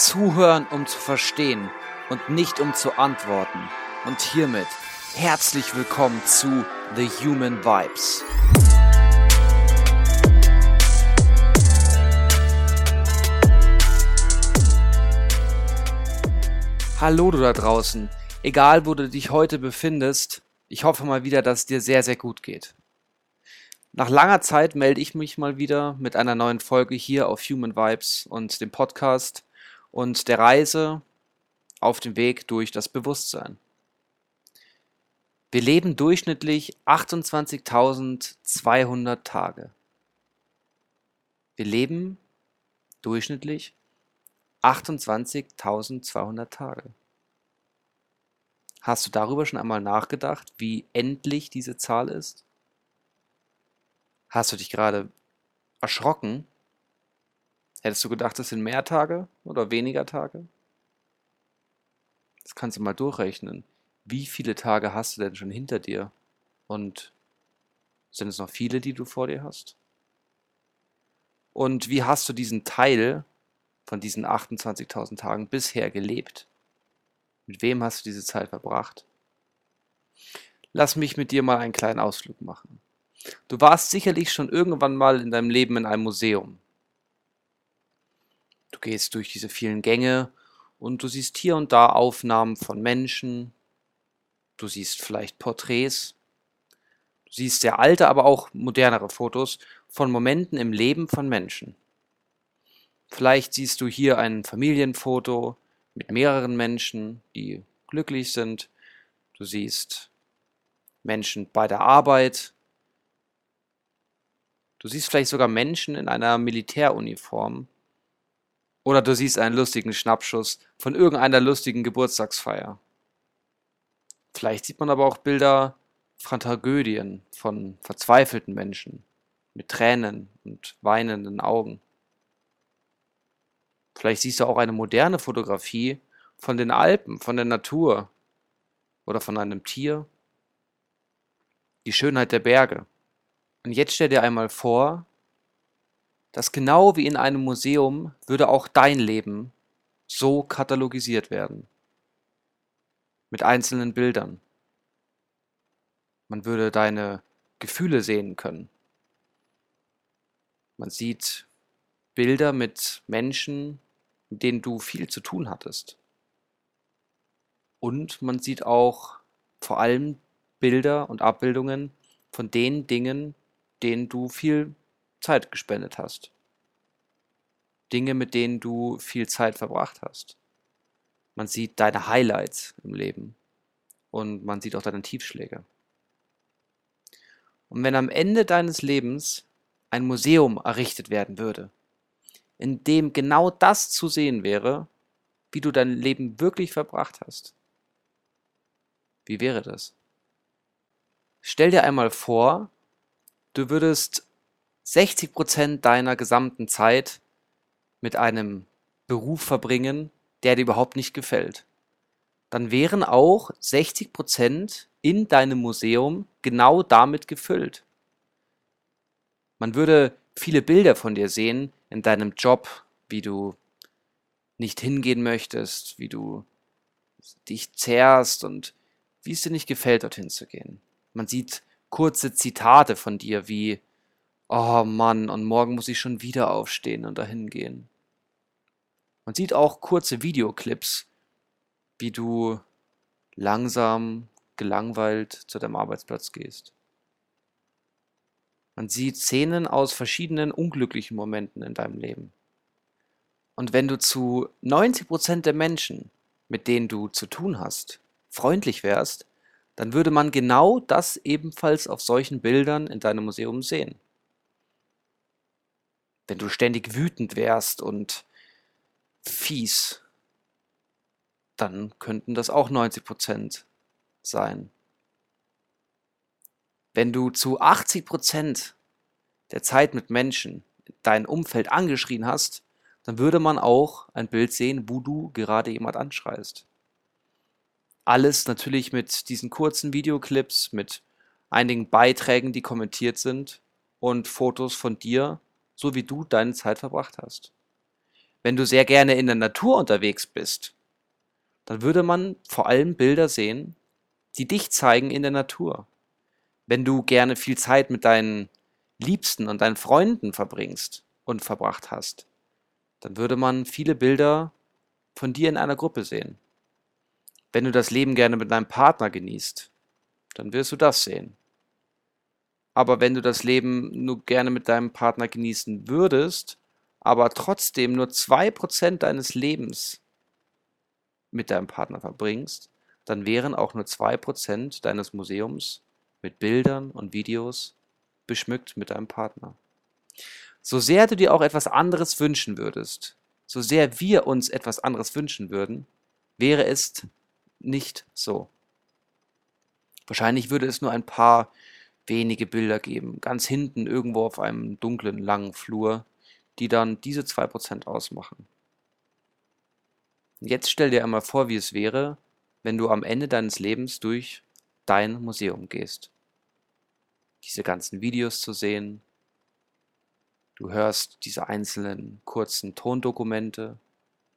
Zuhören, um zu verstehen und nicht um zu antworten. Und hiermit herzlich willkommen zu The Human Vibes. Hallo du da draußen. Egal wo du dich heute befindest, ich hoffe mal wieder, dass es dir sehr, sehr gut geht. Nach langer Zeit melde ich mich mal wieder mit einer neuen Folge hier auf Human Vibes und dem Podcast und der Reise auf dem Weg durch das Bewusstsein. Wir leben durchschnittlich 28.200 Tage. Wir leben durchschnittlich 28.200 Tage. Hast du darüber schon einmal nachgedacht, wie endlich diese Zahl ist? Hast du dich gerade erschrocken? Hättest du gedacht, es sind mehr Tage oder weniger Tage? Das kannst du mal durchrechnen. Wie viele Tage hast du denn schon hinter dir? Und sind es noch viele, die du vor dir hast? Und wie hast du diesen Teil von diesen 28.000 Tagen bisher gelebt? Mit wem hast du diese Zeit verbracht? Lass mich mit dir mal einen kleinen Ausflug machen. Du warst sicherlich schon irgendwann mal in deinem Leben in einem Museum. Du gehst durch diese vielen Gänge und du siehst hier und da Aufnahmen von Menschen. Du siehst vielleicht Porträts. Du siehst sehr alte, aber auch modernere Fotos von Momenten im Leben von Menschen. Vielleicht siehst du hier ein Familienfoto mit mehreren Menschen, die glücklich sind. Du siehst Menschen bei der Arbeit, Du siehst vielleicht sogar Menschen in einer Militäruniform. Oder du siehst einen lustigen Schnappschuss von irgendeiner lustigen Geburtstagsfeier. Vielleicht sieht man aber auch Bilder von Tragödien, von verzweifelten Menschen mit Tränen und weinenden Augen. Vielleicht siehst du auch eine moderne Fotografie von den Alpen, von der Natur oder von einem Tier. Die Schönheit der Berge. Und jetzt stell dir einmal vor, dass genau wie in einem Museum würde auch dein Leben so katalogisiert werden. Mit einzelnen Bildern. Man würde deine Gefühle sehen können. Man sieht Bilder mit Menschen, mit denen du viel zu tun hattest. Und man sieht auch vor allem Bilder und Abbildungen von den Dingen, denen du viel Zeit gespendet hast. Dinge, mit denen du viel Zeit verbracht hast. Man sieht deine Highlights im Leben und man sieht auch deine Tiefschläge. Und wenn am Ende deines Lebens ein Museum errichtet werden würde, in dem genau das zu sehen wäre, wie du dein Leben wirklich verbracht hast, wie wäre das? Stell dir einmal vor, du würdest 60 Prozent deiner gesamten Zeit mit einem Beruf verbringen, der dir überhaupt nicht gefällt, dann wären auch 60 Prozent in deinem Museum genau damit gefüllt. Man würde viele Bilder von dir sehen in deinem Job, wie du nicht hingehen möchtest, wie du dich zehrst und wie es dir nicht gefällt, dorthin zu gehen. Man sieht kurze Zitate von dir wie Oh Mann, und morgen muss ich schon wieder aufstehen und dahin gehen. Man sieht auch kurze Videoclips, wie du langsam, gelangweilt zu deinem Arbeitsplatz gehst. Man sieht Szenen aus verschiedenen unglücklichen Momenten in deinem Leben. Und wenn du zu 90% der Menschen, mit denen du zu tun hast, freundlich wärst, dann würde man genau das ebenfalls auf solchen Bildern in deinem Museum sehen. Wenn du ständig wütend wärst und fies, dann könnten das auch 90 Prozent sein. Wenn du zu 80 Prozent der Zeit mit Menschen dein Umfeld angeschrien hast, dann würde man auch ein Bild sehen, wo du gerade jemand anschreist. Alles natürlich mit diesen kurzen Videoclips, mit einigen Beiträgen, die kommentiert sind und Fotos von dir, so wie du deine Zeit verbracht hast. Wenn du sehr gerne in der Natur unterwegs bist, dann würde man vor allem Bilder sehen, die dich zeigen in der Natur. Wenn du gerne viel Zeit mit deinen Liebsten und deinen Freunden verbringst und verbracht hast, dann würde man viele Bilder von dir in einer Gruppe sehen. Wenn du das Leben gerne mit deinem Partner genießt, dann wirst du das sehen. Aber wenn du das Leben nur gerne mit deinem Partner genießen würdest, aber trotzdem nur 2% deines Lebens mit deinem Partner verbringst, dann wären auch nur 2% deines Museums mit Bildern und Videos beschmückt mit deinem Partner. So sehr du dir auch etwas anderes wünschen würdest, so sehr wir uns etwas anderes wünschen würden, wäre es nicht so. Wahrscheinlich würde es nur ein paar wenige Bilder geben, ganz hinten irgendwo auf einem dunklen, langen Flur, die dann diese 2% ausmachen. Jetzt stell dir einmal vor, wie es wäre, wenn du am Ende deines Lebens durch dein Museum gehst. Diese ganzen Videos zu sehen, du hörst diese einzelnen kurzen Tondokumente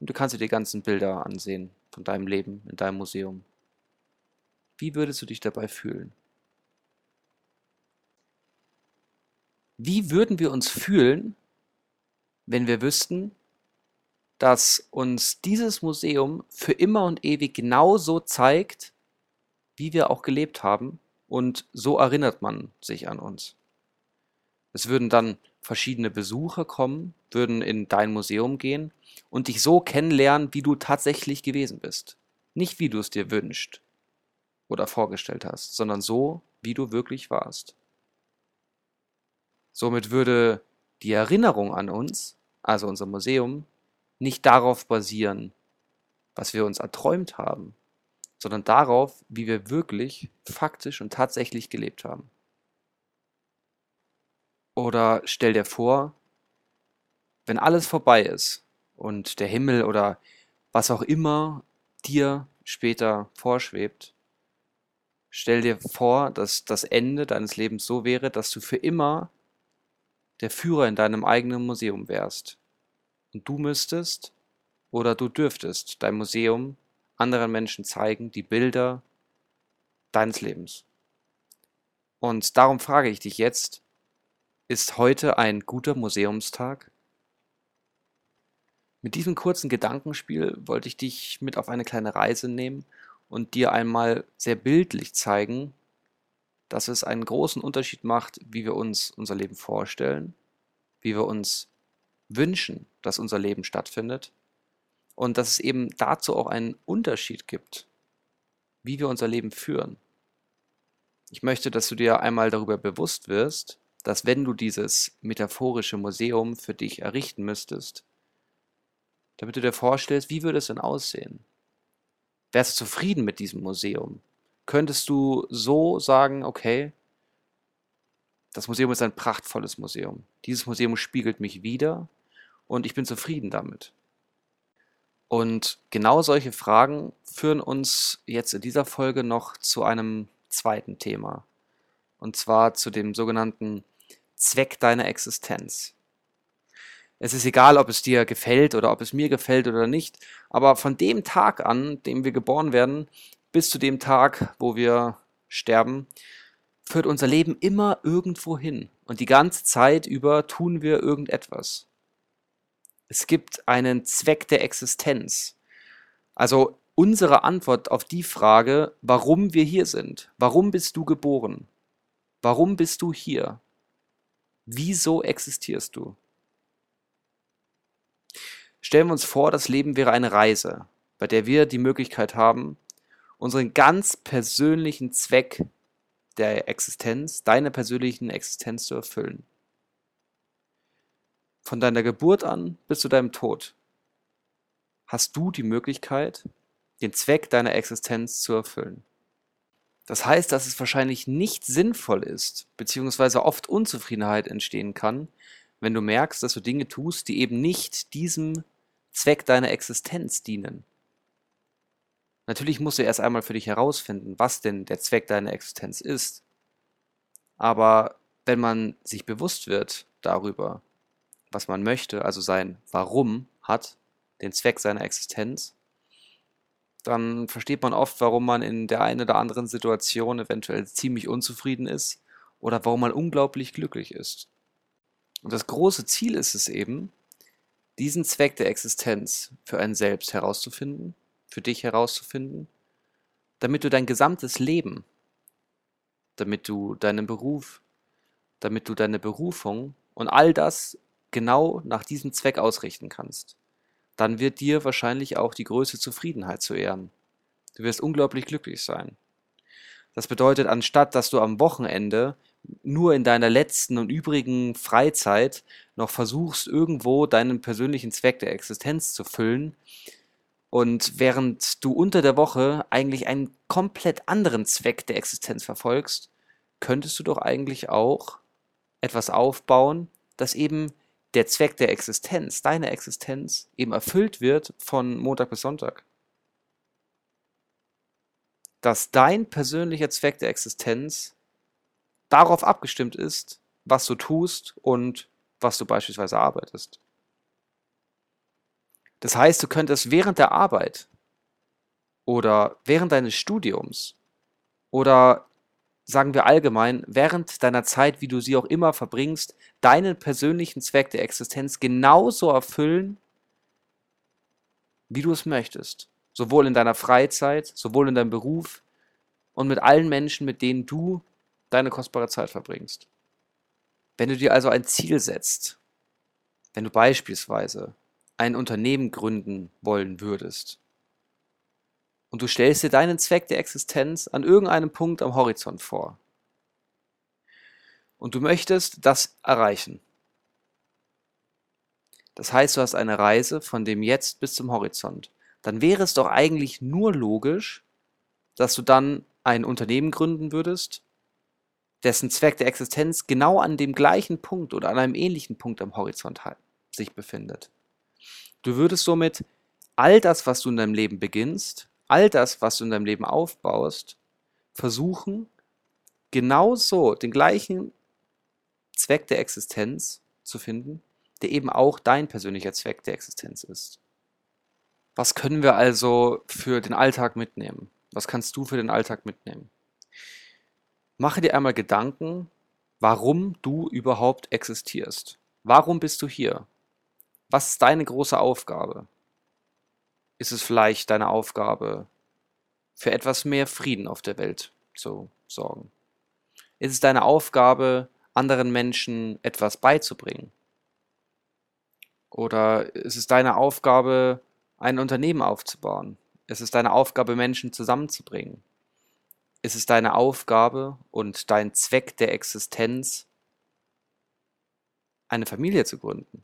und du kannst dir die ganzen Bilder ansehen von deinem Leben in deinem Museum. Wie würdest du dich dabei fühlen? Wie würden wir uns fühlen, wenn wir wüssten, dass uns dieses Museum für immer und ewig genauso zeigt, wie wir auch gelebt haben und so erinnert man sich an uns. Es würden dann verschiedene Besucher kommen, würden in dein Museum gehen und dich so kennenlernen, wie du tatsächlich gewesen bist. Nicht wie du es dir wünscht oder vorgestellt hast, sondern so, wie du wirklich warst. Somit würde die Erinnerung an uns, also unser Museum, nicht darauf basieren, was wir uns erträumt haben, sondern darauf, wie wir wirklich faktisch und tatsächlich gelebt haben. Oder stell dir vor, wenn alles vorbei ist und der Himmel oder was auch immer dir später vorschwebt, stell dir vor, dass das Ende deines Lebens so wäre, dass du für immer der Führer in deinem eigenen Museum wärst und du müsstest oder du dürftest dein Museum anderen Menschen zeigen, die Bilder deines Lebens. Und darum frage ich dich jetzt, ist heute ein guter Museumstag? Mit diesem kurzen Gedankenspiel wollte ich dich mit auf eine kleine Reise nehmen und dir einmal sehr bildlich zeigen, dass es einen großen Unterschied macht, wie wir uns unser Leben vorstellen, wie wir uns wünschen, dass unser Leben stattfindet und dass es eben dazu auch einen Unterschied gibt, wie wir unser Leben führen. Ich möchte, dass du dir einmal darüber bewusst wirst, dass wenn du dieses metaphorische Museum für dich errichten müsstest, damit du dir vorstellst, wie würde es denn aussehen? Wärst du zufrieden mit diesem Museum? Könntest du so sagen, okay, das Museum ist ein prachtvolles Museum. Dieses Museum spiegelt mich wieder und ich bin zufrieden damit. Und genau solche Fragen führen uns jetzt in dieser Folge noch zu einem zweiten Thema. Und zwar zu dem sogenannten Zweck deiner Existenz. Es ist egal, ob es dir gefällt oder ob es mir gefällt oder nicht, aber von dem Tag an, dem wir geboren werden, bis zu dem Tag, wo wir sterben, führt unser Leben immer irgendwo hin. Und die ganze Zeit über tun wir irgendetwas. Es gibt einen Zweck der Existenz. Also unsere Antwort auf die Frage, warum wir hier sind. Warum bist du geboren? Warum bist du hier? Wieso existierst du? Stellen wir uns vor, das Leben wäre eine Reise, bei der wir die Möglichkeit haben, unseren ganz persönlichen Zweck der Existenz, deiner persönlichen Existenz zu erfüllen. Von deiner Geburt an bis zu deinem Tod hast du die Möglichkeit, den Zweck deiner Existenz zu erfüllen. Das heißt, dass es wahrscheinlich nicht sinnvoll ist, beziehungsweise oft Unzufriedenheit entstehen kann, wenn du merkst, dass du Dinge tust, die eben nicht diesem Zweck deiner Existenz dienen. Natürlich musst du erst einmal für dich herausfinden, was denn der Zweck deiner Existenz ist. Aber wenn man sich bewusst wird darüber, was man möchte, also sein Warum, hat, den Zweck seiner Existenz, dann versteht man oft, warum man in der einen oder anderen Situation eventuell ziemlich unzufrieden ist oder warum man unglaublich glücklich ist. Und das große Ziel ist es eben, diesen Zweck der Existenz für einen selbst herauszufinden, für dich herauszufinden, damit du dein gesamtes Leben, damit du deinen Beruf, damit du deine Berufung und all das genau nach diesem Zweck ausrichten kannst. Dann wird dir wahrscheinlich auch die größte Zufriedenheit zu ehren. Du wirst unglaublich glücklich sein. Das bedeutet, anstatt dass du am Wochenende nur in deiner letzten und übrigen Freizeit noch versuchst, irgendwo deinen persönlichen Zweck der Existenz zu füllen, und während du unter der Woche eigentlich einen komplett anderen Zweck der Existenz verfolgst, könntest du doch eigentlich auch etwas aufbauen, das eben der Zweck der Existenz, deiner Existenz, eben erfüllt wird von Montag bis Sonntag dass dein persönlicher Zweck der Existenz darauf abgestimmt ist, was du tust und was du beispielsweise arbeitest. Das heißt, du könntest während der Arbeit oder während deines Studiums oder sagen wir allgemein, während deiner Zeit, wie du sie auch immer verbringst, deinen persönlichen Zweck der Existenz genauso erfüllen, wie du es möchtest sowohl in deiner Freizeit, sowohl in deinem Beruf und mit allen Menschen, mit denen du deine kostbare Zeit verbringst. Wenn du dir also ein Ziel setzt, wenn du beispielsweise ein Unternehmen gründen wollen würdest und du stellst dir deinen Zweck der Existenz an irgendeinem Punkt am Horizont vor und du möchtest das erreichen. Das heißt, du hast eine Reise von dem Jetzt bis zum Horizont dann wäre es doch eigentlich nur logisch, dass du dann ein Unternehmen gründen würdest, dessen Zweck der Existenz genau an dem gleichen Punkt oder an einem ähnlichen Punkt am Horizont sich befindet. Du würdest somit all das, was du in deinem Leben beginnst, all das, was du in deinem Leben aufbaust, versuchen, genauso den gleichen Zweck der Existenz zu finden, der eben auch dein persönlicher Zweck der Existenz ist. Was können wir also für den Alltag mitnehmen? Was kannst du für den Alltag mitnehmen? Mache dir einmal Gedanken, warum du überhaupt existierst. Warum bist du hier? Was ist deine große Aufgabe? Ist es vielleicht deine Aufgabe, für etwas mehr Frieden auf der Welt zu sorgen? Ist es deine Aufgabe, anderen Menschen etwas beizubringen? Oder ist es deine Aufgabe, ein Unternehmen aufzubauen. Es ist deine Aufgabe, Menschen zusammenzubringen. Es ist deine Aufgabe und dein Zweck der Existenz, eine Familie zu gründen.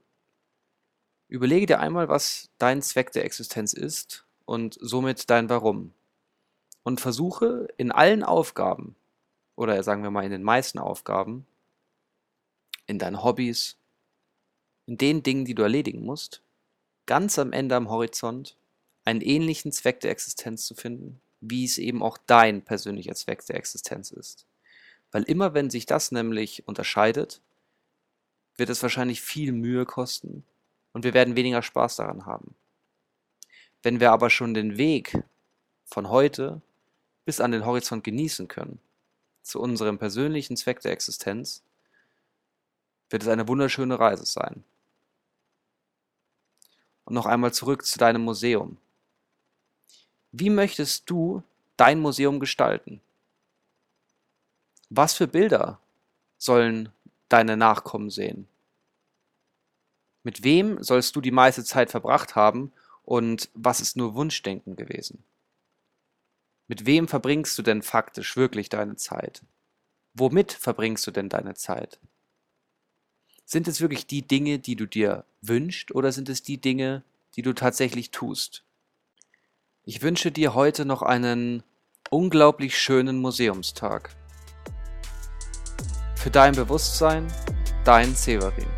Überlege dir einmal, was dein Zweck der Existenz ist und somit dein Warum. Und versuche in allen Aufgaben, oder sagen wir mal in den meisten Aufgaben, in deinen Hobbys, in den Dingen, die du erledigen musst, ganz am Ende am Horizont einen ähnlichen Zweck der Existenz zu finden, wie es eben auch dein persönlicher Zweck der Existenz ist. Weil immer wenn sich das nämlich unterscheidet, wird es wahrscheinlich viel Mühe kosten und wir werden weniger Spaß daran haben. Wenn wir aber schon den Weg von heute bis an den Horizont genießen können, zu unserem persönlichen Zweck der Existenz, wird es eine wunderschöne Reise sein. Und noch einmal zurück zu deinem Museum. Wie möchtest du dein Museum gestalten? Was für Bilder sollen deine Nachkommen sehen? Mit wem sollst du die meiste Zeit verbracht haben und was ist nur Wunschdenken gewesen? Mit wem verbringst du denn faktisch wirklich deine Zeit? Womit verbringst du denn deine Zeit? Sind es wirklich die Dinge, die du dir wünschst, oder sind es die Dinge, die du tatsächlich tust? Ich wünsche dir heute noch einen unglaublich schönen Museumstag. Für dein Bewusstsein, dein Severin.